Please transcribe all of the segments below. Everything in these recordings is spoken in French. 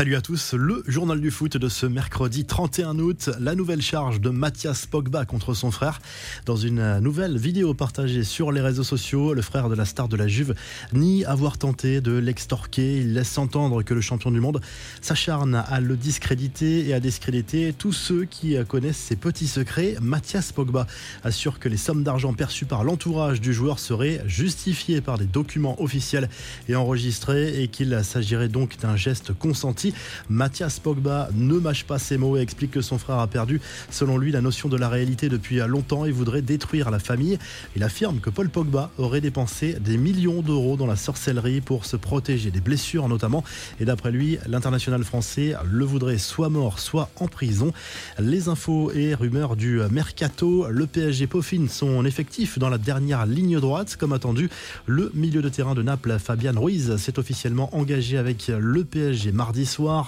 Salut à tous, le journal du foot de ce mercredi 31 août, la nouvelle charge de Mathias Pogba contre son frère. Dans une nouvelle vidéo partagée sur les réseaux sociaux, le frère de la star de la Juve nie avoir tenté de l'extorquer. Il laisse entendre que le champion du monde s'acharne à le discréditer et à discréditer tous ceux qui connaissent ses petits secrets. Mathias Pogba assure que les sommes d'argent perçues par l'entourage du joueur seraient justifiées par des documents officiels et enregistrés et qu'il s'agirait donc d'un geste consenti. Mathias Pogba ne mâche pas ses mots et explique que son frère a perdu, selon lui, la notion de la réalité depuis longtemps et voudrait détruire la famille. Il affirme que Paul Pogba aurait dépensé des millions d'euros dans la sorcellerie pour se protéger des blessures notamment. Et d'après lui, l'international français le voudrait soit mort, soit en prison. Les infos et rumeurs du mercato, le PSG peaufine son effectif dans la dernière ligne droite. Comme attendu, le milieu de terrain de Naples, Fabian Ruiz, s'est officiellement engagé avec le PSG mardi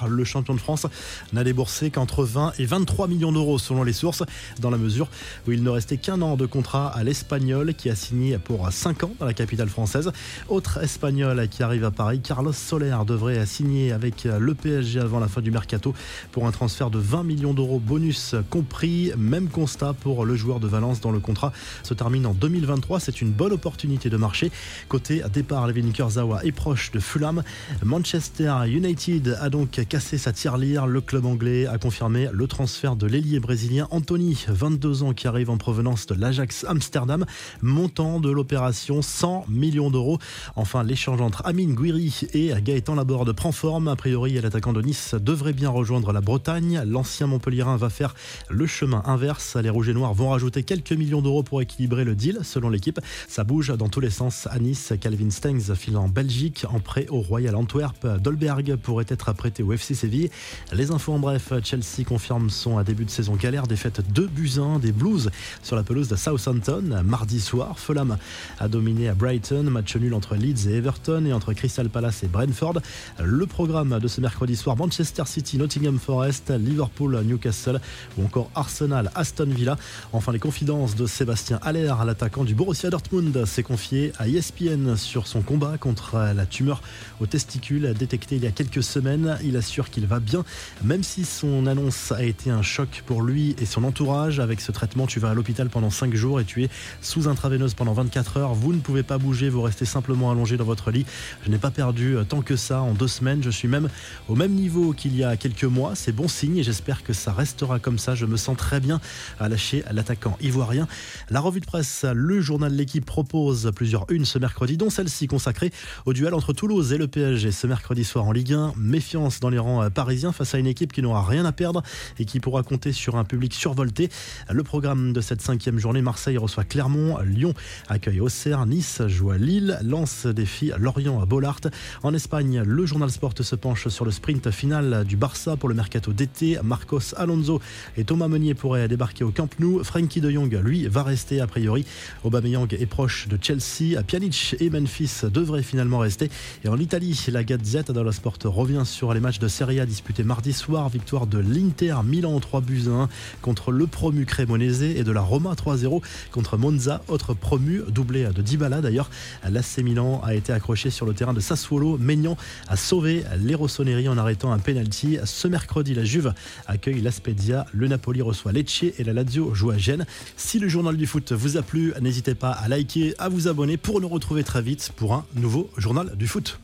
le champion de France n'a déboursé qu'entre 20 et 23 millions d'euros selon les sources, dans la mesure où il ne restait qu'un an de contrat à l'Espagnol qui a signé pour 5 ans dans la capitale française. Autre Espagnol qui arrive à Paris, Carlos Soler devrait signer avec le PSG avant la fin du mercato pour un transfert de 20 millions d'euros bonus compris. Même constat pour le joueur de Valence dont le contrat se termine en 2023. C'est une bonne opportunité de marché. Côté départ, Levin Kurzawa est proche de Fulham. Manchester United a donc cassé sa tirelire. Le club anglais a confirmé le transfert de l'ailier brésilien Anthony, 22 ans, qui arrive en provenance de l'Ajax Amsterdam. Montant de l'opération 100 millions d'euros. Enfin, l'échange entre Amine Guiri et Gaëtan Laborde prend forme. A priori, l'attaquant de Nice devrait bien rejoindre la Bretagne. L'ancien Montpellierin va faire le chemin inverse. Les Rouges et Noirs vont rajouter quelques millions d'euros pour équilibrer le deal, selon l'équipe. Ça bouge dans tous les sens à Nice. Calvin Stengs file en Belgique en prêt au Royal Antwerp. Dolberg pourrait être prêté au FC Séville. Les infos en bref, Chelsea confirme son début de saison galère, défaite 2 buts 1 des Blues sur la pelouse de Southampton mardi soir. Fulham a dominé à Brighton, match nul entre Leeds et Everton et entre Crystal Palace et Brentford. Le programme de ce mercredi soir, Manchester City, Nottingham Forest, Liverpool, Newcastle ou encore Arsenal, Aston Villa. Enfin, les confidences de Sébastien Haller, l'attaquant du Borussia Dortmund, s'est confié à ESPN sur son combat contre la tumeur aux testicules détectée il y a quelques semaines. Il assure qu'il va bien, même si son annonce a été un choc pour lui et son entourage. Avec ce traitement, tu vas à l'hôpital pendant 5 jours et tu es sous intraveineuse pendant 24 heures. Vous ne pouvez pas bouger, vous restez simplement allongé dans votre lit. Je n'ai pas perdu euh, tant que ça en deux semaines. Je suis même au même niveau qu'il y a quelques mois. C'est bon signe et j'espère que ça restera comme ça. Je me sens très bien à lâcher l'attaquant ivoirien. La revue de presse, le journal de L'équipe propose plusieurs unes ce mercredi, dont celle-ci consacrée au duel entre Toulouse et le PSG ce mercredi soir en Ligue 1. Méfiance dans les rangs euh, parisiens face à une équipe qui n'aura rien à perdre et qui pourra compter sur un public survolté. Le programme de cette cinquième journée, Marseille reçoit Clermont, Lyon accueille Auxerre, Nice joue à Lille, Lens défie Lorient à Bollard. En Espagne, le journal Sport se penche sur le sprint final du Barça pour le mercato d'été. Marcos Alonso et Thomas Meunier pourraient débarquer au Camp Nou. Frankie de Jong, lui, va rester a priori. Aubameyang est proche de Chelsea. Pjanic et Memphis devraient finalement rester. Et en Italie, la Gazette dello Sport revient sur les match de Serie A disputé mardi soir. Victoire de l'Inter Milan 3 buts 1 contre le promu Cremonese et de la Roma 3-0 contre Monza, autre promu, doublé de Dybala d'ailleurs. L'AC Milan a été accroché sur le terrain de Sassuolo. Maignan a sauvé les Rossoneri en arrêtant un penalty. Ce mercredi, la Juve accueille l'Aspedia, le Napoli reçoit Lecce et la Lazio joue à Gênes. Si le journal du foot vous a plu, n'hésitez pas à liker, à vous abonner pour nous retrouver très vite pour un nouveau journal du foot.